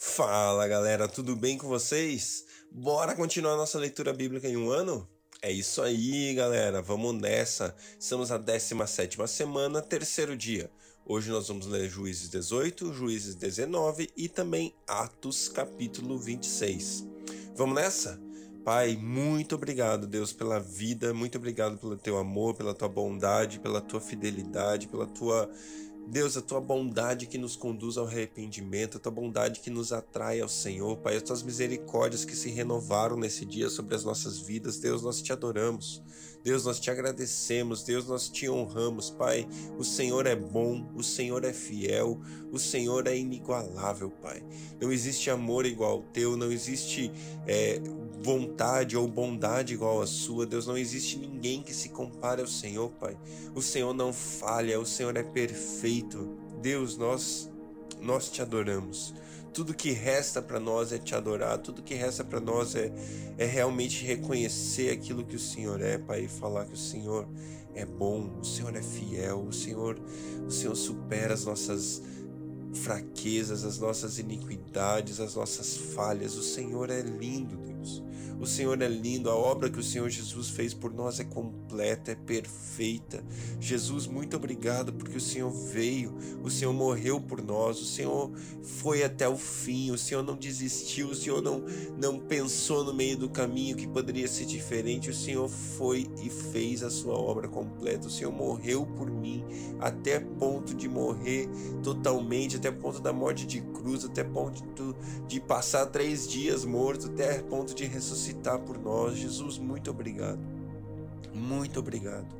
Fala galera, tudo bem com vocês? Bora continuar nossa leitura bíblica em um ano? É isso aí, galera, vamos nessa. Estamos na 17 semana, terceiro dia. Hoje nós vamos ler Juízes 18, Juízes 19 e também Atos capítulo 26. Vamos nessa? Pai, muito obrigado, Deus, pela vida, muito obrigado pelo teu amor, pela tua bondade, pela tua fidelidade, pela tua Deus, a tua bondade que nos conduz ao arrependimento, a tua bondade que nos atrai ao Senhor, Pai, as tuas misericórdias que se renovaram nesse dia sobre as nossas vidas, Deus, nós te adoramos. Deus, nós te agradecemos, Deus, nós te honramos, Pai. O Senhor é bom, o Senhor é fiel, o Senhor é inigualável, Pai. Não existe amor igual ao teu, não existe é, vontade ou bondade igual à sua. Deus, não existe ninguém que se compare ao Senhor, Pai. O Senhor não falha, o Senhor é perfeito. Deus, nós nós te adoramos. Tudo que resta para nós é te adorar, tudo que resta para nós é, é realmente reconhecer aquilo que o Senhor é, Pai, e falar que o Senhor é bom, o Senhor é fiel, o Senhor, o Senhor supera as nossas fraquezas, as nossas iniquidades, as nossas falhas. O Senhor é lindo, Deus. O Senhor é lindo, a obra que o Senhor Jesus fez por nós é completa, é perfeita. Jesus, muito obrigado porque o Senhor veio, o Senhor morreu por nós, o Senhor foi até o fim, o Senhor não desistiu, o Senhor não, não pensou no meio do caminho que poderia ser diferente, o Senhor foi e fez a sua obra completa. O Senhor morreu por mim até ponto de morrer totalmente, até ponto da morte de cruz, até ponto de passar três dias morto, até ponto de ressuscitar ressuscitar por nós. Jesus, muito obrigado. Muito obrigado.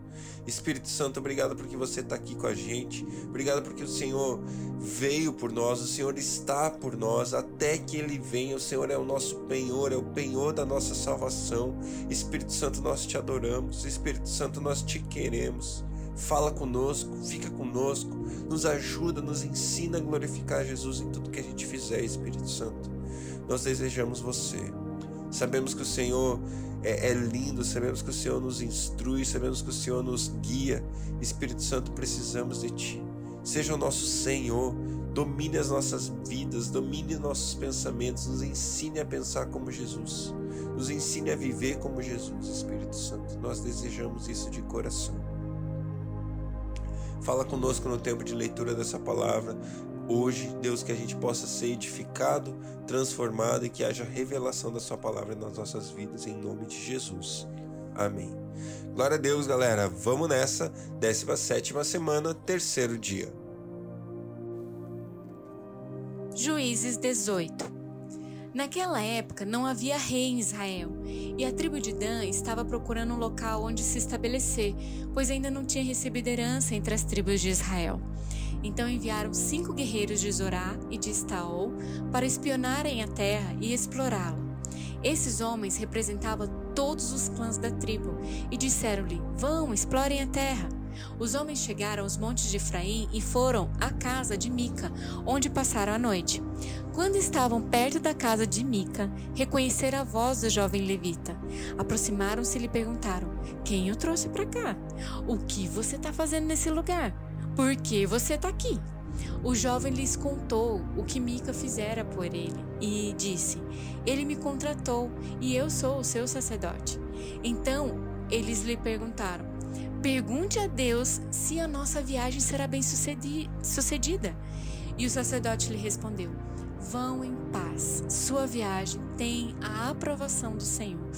Espírito Santo, obrigado porque você está aqui com a gente. Obrigado porque o Senhor veio por nós, o Senhor está por nós até que Ele venha. O Senhor é o nosso penhor, é o penhor da nossa salvação. Espírito Santo, nós te adoramos. Espírito Santo, nós te queremos. Fala conosco, fica conosco, nos ajuda, nos ensina a glorificar Jesus em tudo que a gente fizer, Espírito Santo. Nós desejamos você. Sabemos que o Senhor é, é, lindo, sabemos que o Senhor nos instrui, sabemos que o Senhor nos guia. Espírito Santo, precisamos de Ti. Seja o nosso Senhor, domine as nossas vidas, domine nossos pensamentos, nos ensine a pensar como Jesus, nos ensine a viver como Jesus, Espírito Santo. Nós desejamos isso de coração. Fala conosco no tempo de leitura dessa palavra, Hoje, Deus, que a gente possa ser edificado, transformado e que haja revelação da Sua palavra nas nossas vidas, em nome de Jesus. Amém. Glória a Deus, galera. Vamos nessa, 17 semana, terceiro dia. Juízes 18 Naquela época não havia rei em Israel, e a tribo de Dan estava procurando um local onde se estabelecer, pois ainda não tinha recebido herança entre as tribos de Israel. Então enviaram cinco guerreiros de Zorá e de Estaol para espionarem a terra e explorá-la. Esses homens representavam todos os clãs da tribo e disseram-lhe: Vão, explorem a terra. Os homens chegaram aos montes de Efraim e foram à casa de Mica, onde passaram a noite. Quando estavam perto da casa de Mica, reconheceram a voz do jovem levita. Aproximaram-se e lhe perguntaram: Quem o trouxe para cá? O que você está fazendo nesse lugar? Por que você está aqui? O jovem lhes contou o que Mica fizera por ele e disse: Ele me contratou e eu sou o seu sacerdote. Então eles lhe perguntaram: Pergunte a Deus se a nossa viagem será bem sucedida. E o sacerdote lhe respondeu: Vão em paz, sua viagem tem a aprovação do Senhor.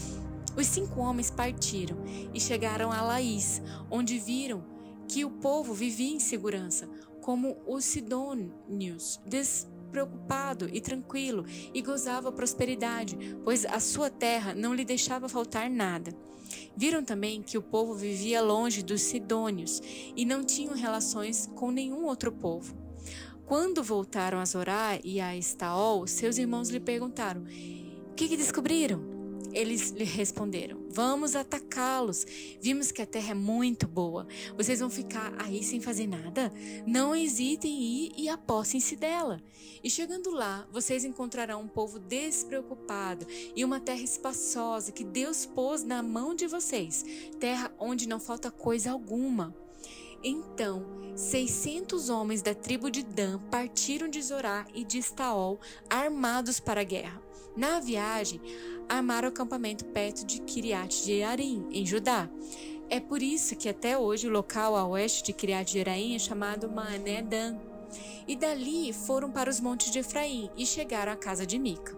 Os cinco homens partiram e chegaram a Laís, onde viram que o povo vivia em segurança, como os sidônios, despreocupado e tranquilo, e gozava prosperidade, pois a sua terra não lhe deixava faltar nada. Viram também que o povo vivia longe dos sidônios e não tinham relações com nenhum outro povo. Quando voltaram a Zorá e a Estaol, seus irmãos lhe perguntaram: O que, que descobriram? Eles lhe responderam: Vamos atacá-los. Vimos que a terra é muito boa. Vocês vão ficar aí sem fazer nada? Não hesitem em ir e apossem-se dela. E chegando lá, vocês encontrarão um povo despreocupado e uma terra espaçosa que Deus pôs na mão de vocês terra onde não falta coisa alguma. Então, 600 homens da tribo de Dan partiram de Zorá e de Estaol, armados para a guerra. Na viagem, armaram o acampamento perto de Kiriat Jearim, em Judá. É por isso que até hoje o local a oeste de Kiriat Jearim é chamado Mané Dan. E dali foram para os montes de Efraim e chegaram à casa de Mica.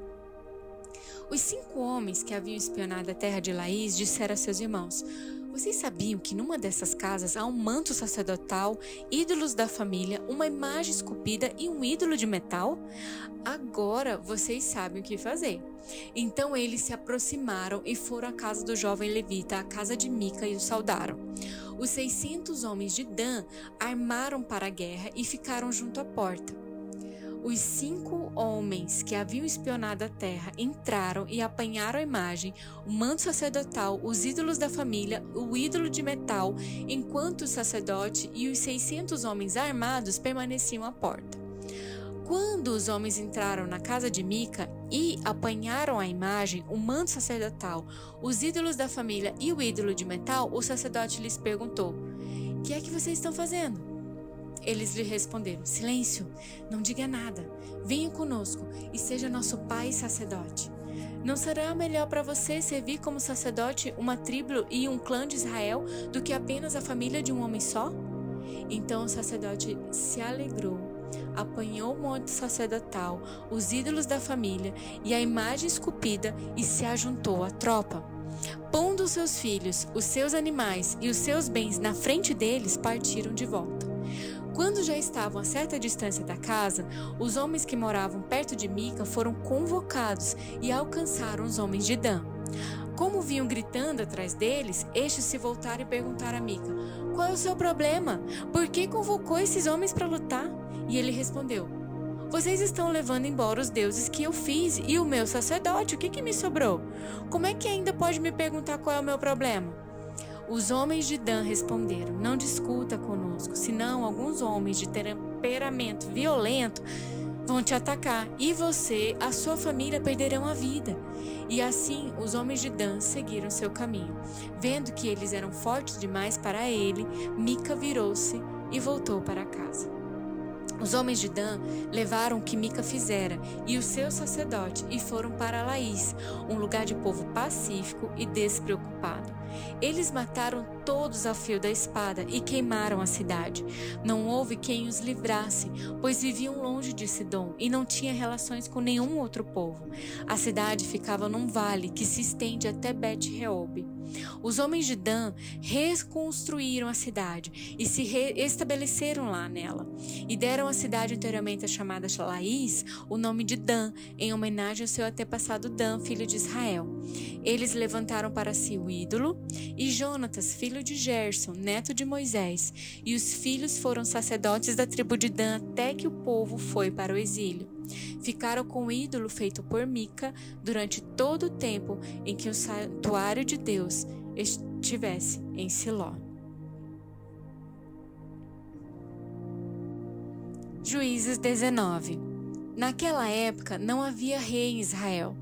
Os cinco homens que haviam espionado a terra de Laís disseram a seus irmãos: vocês sabiam que numa dessas casas há um manto sacerdotal, ídolos da família, uma imagem esculpida e um ídolo de metal? Agora vocês sabem o que fazer. Então eles se aproximaram e foram à casa do jovem levita, à casa de Mica, e o saudaram. Os seiscentos homens de Dan armaram para a guerra e ficaram junto à porta. Os cinco homens que haviam espionado a terra entraram e apanharam a imagem, o manto sacerdotal, os ídolos da família, o ídolo de metal, enquanto o sacerdote e os seiscentos homens armados permaneciam à porta. Quando os homens entraram na casa de Mica e apanharam a imagem, o manto sacerdotal, os ídolos da família e o ídolo de metal, o sacerdote lhes perguntou: O que é que vocês estão fazendo? Eles lhe responderam: Silêncio, não diga nada. Venha conosco e seja nosso pai sacerdote. Não será melhor para você servir como sacerdote uma tribo e um clã de Israel do que apenas a família de um homem só? Então o sacerdote se alegrou, apanhou o monte sacerdotal, os ídolos da família e a imagem esculpida e se ajuntou à tropa. Pondo os seus filhos, os seus animais e os seus bens na frente deles, partiram de volta. Quando já estavam a certa distância da casa, os homens que moravam perto de Mica foram convocados e alcançaram os homens de Dan. Como vinham gritando atrás deles, estes se voltaram e perguntaram a Mica: Qual é o seu problema? Por que convocou esses homens para lutar? E ele respondeu: Vocês estão levando embora os deuses que eu fiz e o meu sacerdote. O que, que me sobrou? Como é que ainda pode me perguntar qual é o meu problema? Os homens de Dan responderam: Não discuta conosco, senão alguns homens de temperamento violento vão te atacar e você, a sua família perderão a vida. E assim os homens de Dan seguiram seu caminho. Vendo que eles eram fortes demais para ele, Mica virou-se e voltou para casa. Os homens de Dan levaram o que Mica fizera e o seu sacerdote e foram para Laís, um lugar de povo pacífico e despreocupado. Eles mataram todos a fio da espada e queimaram a cidade. Não houve quem os livrasse, pois viviam longe de Sidom e não tinha relações com nenhum outro povo. A cidade ficava num vale que se estende até Bet-Reob. Os homens de Dan reconstruíram a cidade e se estabeleceram lá nela. E deram à cidade anteriormente chamada Laís o nome de Dan, em homenagem ao seu antepassado Dan, filho de Israel. Eles levantaram para si o ídolo, e Jonatas, filho de Gerson, neto de Moisés, e os filhos foram sacerdotes da tribo de Dan até que o povo foi para o exílio. Ficaram com o ídolo feito por Mica durante todo o tempo em que o santuário de Deus estivesse em Siló. Juízes 19 Naquela época não havia rei em Israel.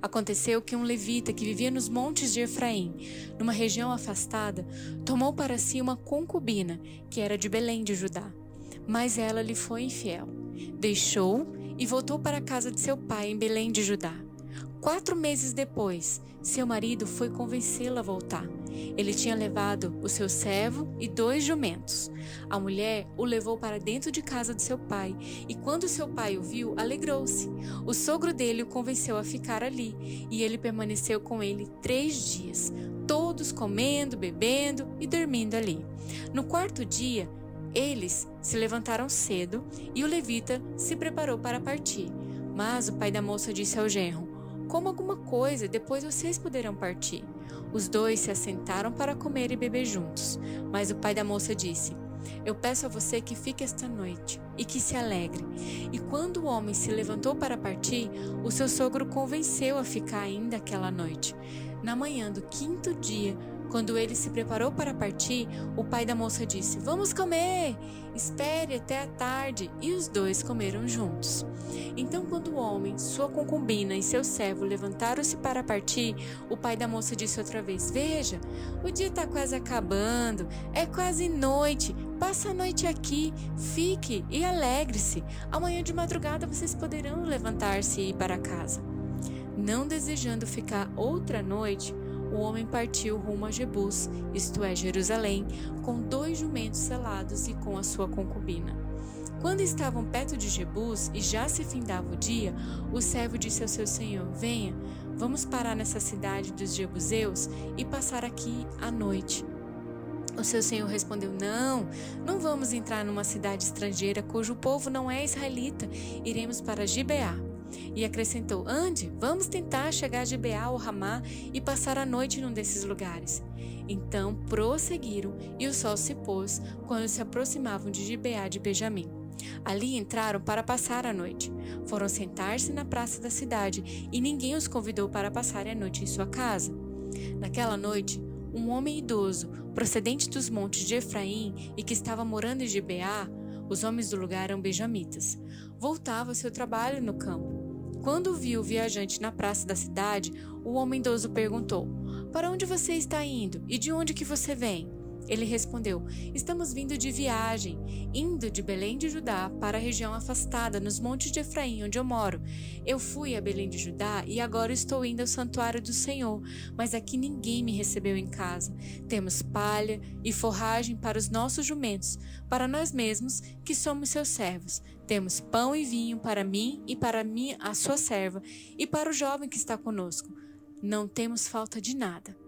Aconteceu que um levita que vivia nos montes de Efraim, numa região afastada, tomou para si uma concubina que era de Belém de Judá. Mas ela lhe foi infiel. Deixou e voltou para a casa de seu pai em Belém de Judá. Quatro meses depois, seu marido foi convencê-la a voltar. Ele tinha levado o seu servo e dois jumentos. A mulher o levou para dentro de casa de seu pai, e quando seu pai o viu, alegrou-se. O sogro dele o convenceu a ficar ali, e ele permaneceu com ele três dias, todos comendo, bebendo e dormindo ali. No quarto dia, eles se levantaram cedo e o levita se preparou para partir. Mas o pai da moça disse ao genro: Coma alguma coisa, depois vocês poderão partir. Os dois se assentaram para comer e beber juntos. Mas o pai da moça disse: Eu peço a você que fique esta noite e que se alegre. E quando o homem se levantou para partir, o seu sogro convenceu a ficar ainda aquela noite. Na manhã do quinto dia, Quando ele se preparou para partir, o pai da moça disse: Vamos comer! Espere até a tarde. E os dois comeram juntos. Então, quando o homem, sua concubina e seu servo levantaram-se para partir, o pai da moça disse outra vez: Veja, o dia está quase acabando, é quase noite. Passa a noite aqui, fique e alegre-se. Amanhã de madrugada vocês poderão levantar-se e ir para casa. Não desejando ficar outra noite, o homem partiu rumo a Jebus, isto é, Jerusalém, com dois jumentos selados e com a sua concubina. Quando estavam perto de Jebus e já se findava o dia, o servo disse ao seu senhor: Venha, vamos parar nessa cidade dos Jebuseus e passar aqui a noite. O seu senhor respondeu: Não, não vamos entrar numa cidade estrangeira cujo povo não é israelita. Iremos para Gibeá. E acrescentou: Ande, vamos tentar chegar a Gibeá ou Ramá e passar a noite num desses lugares. Então prosseguiram, e o sol se pôs quando se aproximavam de Gibeá de Benjamim. Ali entraram para passar a noite. Foram sentar-se na praça da cidade, e ninguém os convidou para passar a noite em sua casa. Naquela noite, um homem idoso, procedente dos montes de Efraim e que estava morando em Gibeá, os homens do lugar eram benjamitas, voltava ao seu trabalho no campo. Quando viu o viajante na praça da cidade, o homem idoso perguntou: Para onde você está indo e de onde que você vem? Ele respondeu: Estamos vindo de viagem, indo de Belém de Judá para a região afastada, nos montes de Efraim, onde eu moro. Eu fui a Belém de Judá e agora estou indo ao santuário do Senhor, mas aqui ninguém me recebeu em casa. Temos palha e forragem para os nossos jumentos, para nós mesmos, que somos seus servos. Temos pão e vinho para mim e para mim, a sua serva, e para o jovem que está conosco. Não temos falta de nada.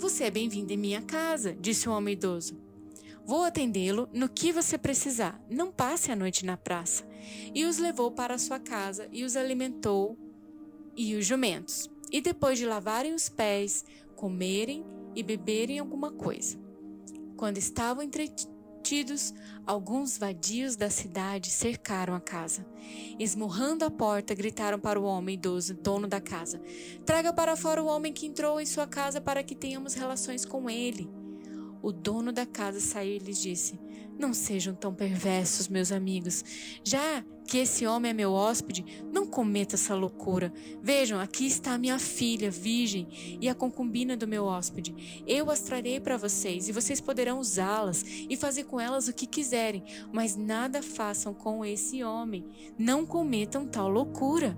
Você é bem-vindo em minha casa, disse o homem idoso. Vou atendê-lo no que você precisar. Não passe a noite na praça. E os levou para sua casa e os alimentou e os jumentos. E depois de lavarem os pés, comerem e beberem alguma coisa. Quando estavam entretidos, Tidos, alguns vadios da cidade cercaram a casa. Esmurrando a porta, gritaram para o homem idoso, dono da casa: Traga para fora o homem que entrou em sua casa para que tenhamos relações com ele. O dono da casa saiu e lhes disse: Não sejam tão perversos, meus amigos. Já que esse homem é meu hóspede, não cometa essa loucura. Vejam, aqui está a minha filha, virgem, e a concubina do meu hóspede. Eu as trarei para vocês, e vocês poderão usá-las e fazer com elas o que quiserem, mas nada façam com esse homem. Não cometam tal loucura.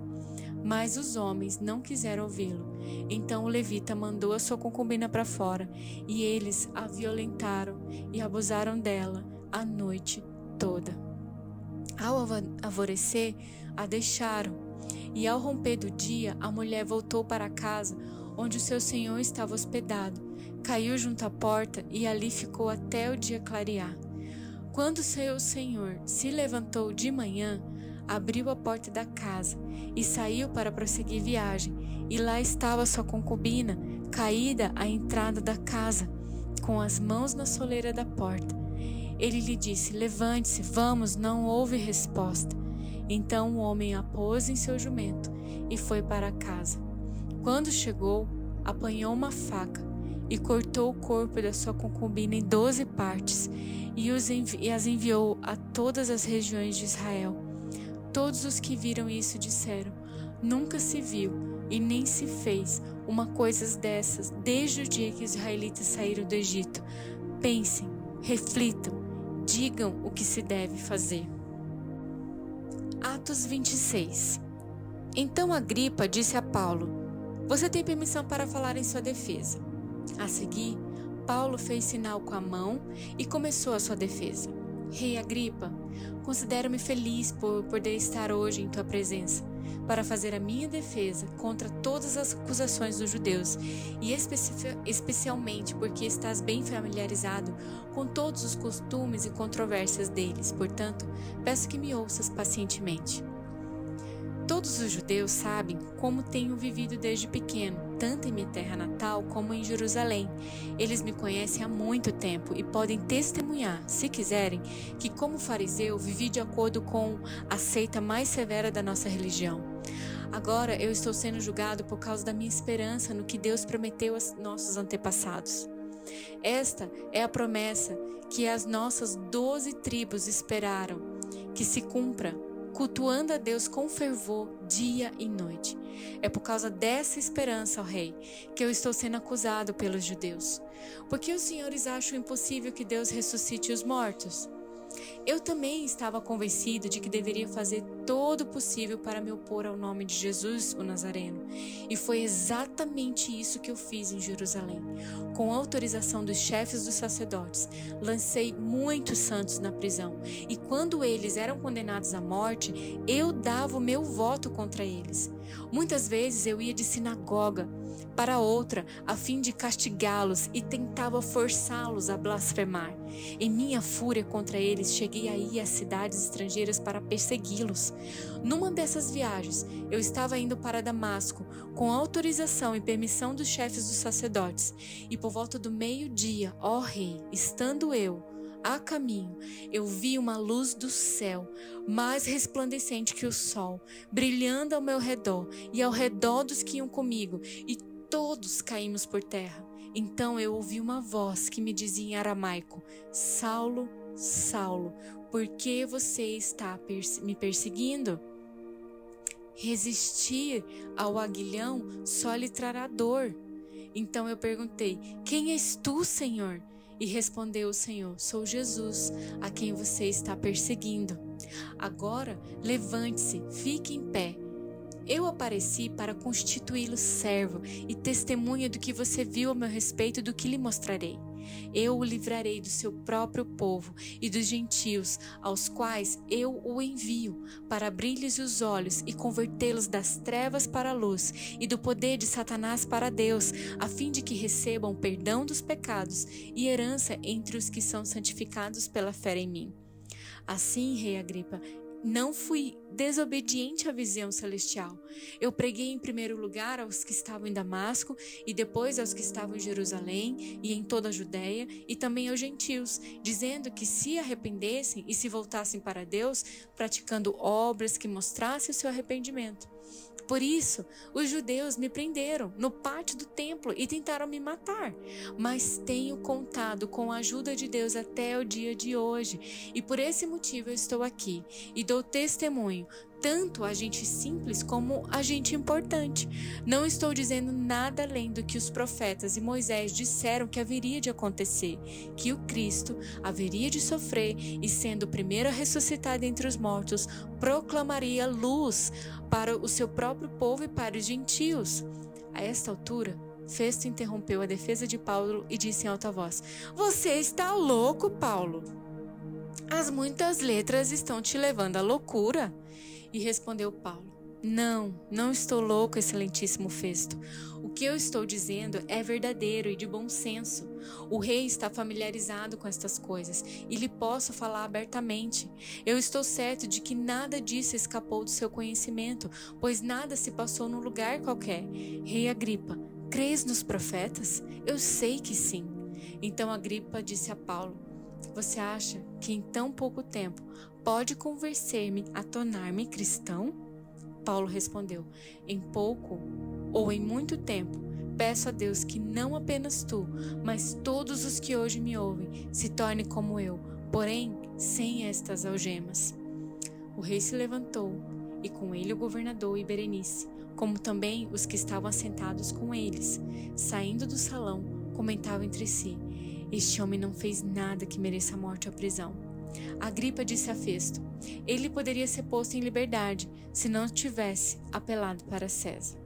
Mas os homens não quiseram ouvi-lo. Então o levita mandou a sua concubina para fora, e eles a violentaram e abusaram dela a noite toda. Ao alvorecer, a deixaram, e ao romper do dia, a mulher voltou para a casa onde o seu senhor estava hospedado, caiu junto à porta e ali ficou até o dia clarear. Quando seu senhor se levantou de manhã, abriu a porta da casa e saiu para prosseguir viagem, e lá estava sua concubina, caída à entrada da casa, com as mãos na soleira da porta. Ele lhe disse: Levante-se, vamos. Não houve resposta. Então o homem a pôs em seu jumento e foi para casa. Quando chegou, apanhou uma faca e cortou o corpo da sua concubina em doze partes e, envi e as enviou a todas as regiões de Israel. Todos os que viram isso disseram: Nunca se viu e nem se fez uma coisa dessas desde o dia que os israelitas saíram do Egito. Pensem, reflitam digam o que se deve fazer. Atos 26 Então Agripa disse a Paulo: Você tem permissão para falar em sua defesa. A seguir, Paulo fez sinal com a mão e começou a sua defesa. Rei Agripa, considero-me feliz por poder estar hoje em tua presença para fazer a minha defesa contra todas as acusações dos judeus, e especialmente porque estás bem familiarizado com todos os costumes e controvérsias deles. Portanto, peço que me ouças pacientemente. Todos os judeus sabem como tenho vivido desde pequeno, tanto em minha terra natal como em Jerusalém. Eles me conhecem há muito tempo e podem testemunhar, se quiserem, que como fariseu vivi de acordo com a seita mais severa da nossa religião. Agora eu estou sendo julgado por causa da minha esperança no que Deus prometeu aos nossos antepassados. Esta é a promessa que as nossas doze tribos esperaram que se cumpra, cultuando a Deus com fervor dia e noite. É por causa dessa esperança, ó Rei, que eu estou sendo acusado pelos judeus. Porque os senhores acham impossível que Deus ressuscite os mortos? Eu também estava convencido de que deveria fazer todo o possível para me opor ao nome de Jesus, o Nazareno. E foi exatamente isso que eu fiz em Jerusalém. Com autorização dos chefes dos sacerdotes, lancei muitos santos na prisão. E quando eles eram condenados à morte, eu dava o meu voto contra eles. Muitas vezes eu ia de sinagoga para outra, a fim de castigá-los e tentava forçá-los a blasfemar. Em minha fúria contra eles, cheguei a ir às cidades estrangeiras para persegui-los. Numa dessas viagens, eu estava indo para Damasco, com autorização e permissão dos chefes dos sacerdotes, e por volta do meio-dia, ó rei, estando eu, a caminho, eu vi uma luz do céu, mais resplandecente que o sol, brilhando ao meu redor e ao redor dos que iam comigo, e todos caímos por terra. Então eu ouvi uma voz que me dizia em aramaico: Saulo, Saulo, por que você está me perseguindo? Resistir ao aguilhão só lhe trará dor. Então eu perguntei: Quem és tu, Senhor? E respondeu o Senhor: Sou Jesus, a quem você está perseguindo. Agora levante-se, fique em pé. Eu apareci para constituí-lo servo e testemunha do que você viu a meu respeito e do que lhe mostrarei. Eu o livrarei do seu próprio povo e dos gentios, aos quais eu o envio, para abrir-lhes os olhos e convertê-los das trevas para a luz e do poder de Satanás para Deus, a fim de que recebam perdão dos pecados e herança entre os que são santificados pela fé em mim. Assim, Rei Agripa, não fui desobediente à visão celestial. Eu preguei em primeiro lugar aos que estavam em Damasco e depois aos que estavam em Jerusalém e em toda a Judéia e também aos gentios, dizendo que se arrependessem e se voltassem para Deus, praticando obras que mostrassem o seu arrependimento. Por isso, os judeus me prenderam no pátio do templo e tentaram me matar. Mas tenho contado com a ajuda de Deus até o dia de hoje, e por esse motivo eu estou aqui e dou testemunho tanto a gente simples como a gente importante. Não estou dizendo nada além do que os profetas e Moisés disseram que haveria de acontecer, que o Cristo haveria de sofrer e, sendo o primeiro a ressuscitar dentre os mortos, proclamaria luz para o seu próprio povo e para os gentios. A esta altura, Festo interrompeu a defesa de Paulo e disse em alta voz: Você está louco, Paulo. As muitas letras estão te levando à loucura. E respondeu Paulo: Não, não estou louco, excelentíssimo Festo. O que eu estou dizendo é verdadeiro e de bom senso. O rei está familiarizado com estas coisas e lhe posso falar abertamente. Eu estou certo de que nada disso escapou do seu conhecimento, pois nada se passou num lugar qualquer. Rei Agripa, crês nos profetas? Eu sei que sim. Então Agripa disse a Paulo: Você acha que em tão pouco tempo pode convencer-me a tornar-me cristão? Paulo respondeu: Em pouco ou em muito tempo, peço a Deus que não apenas tu, mas todos os que hoje me ouvem se tornem como eu, porém sem estas algemas. O rei se levantou, e com ele o governador e Berenice, como também os que estavam assentados com eles, saindo do salão, comentavam entre si: Este homem não fez nada que mereça a morte ou a prisão. Agripa disse a Festo: ele poderia ser posto em liberdade se não tivesse apelado para César.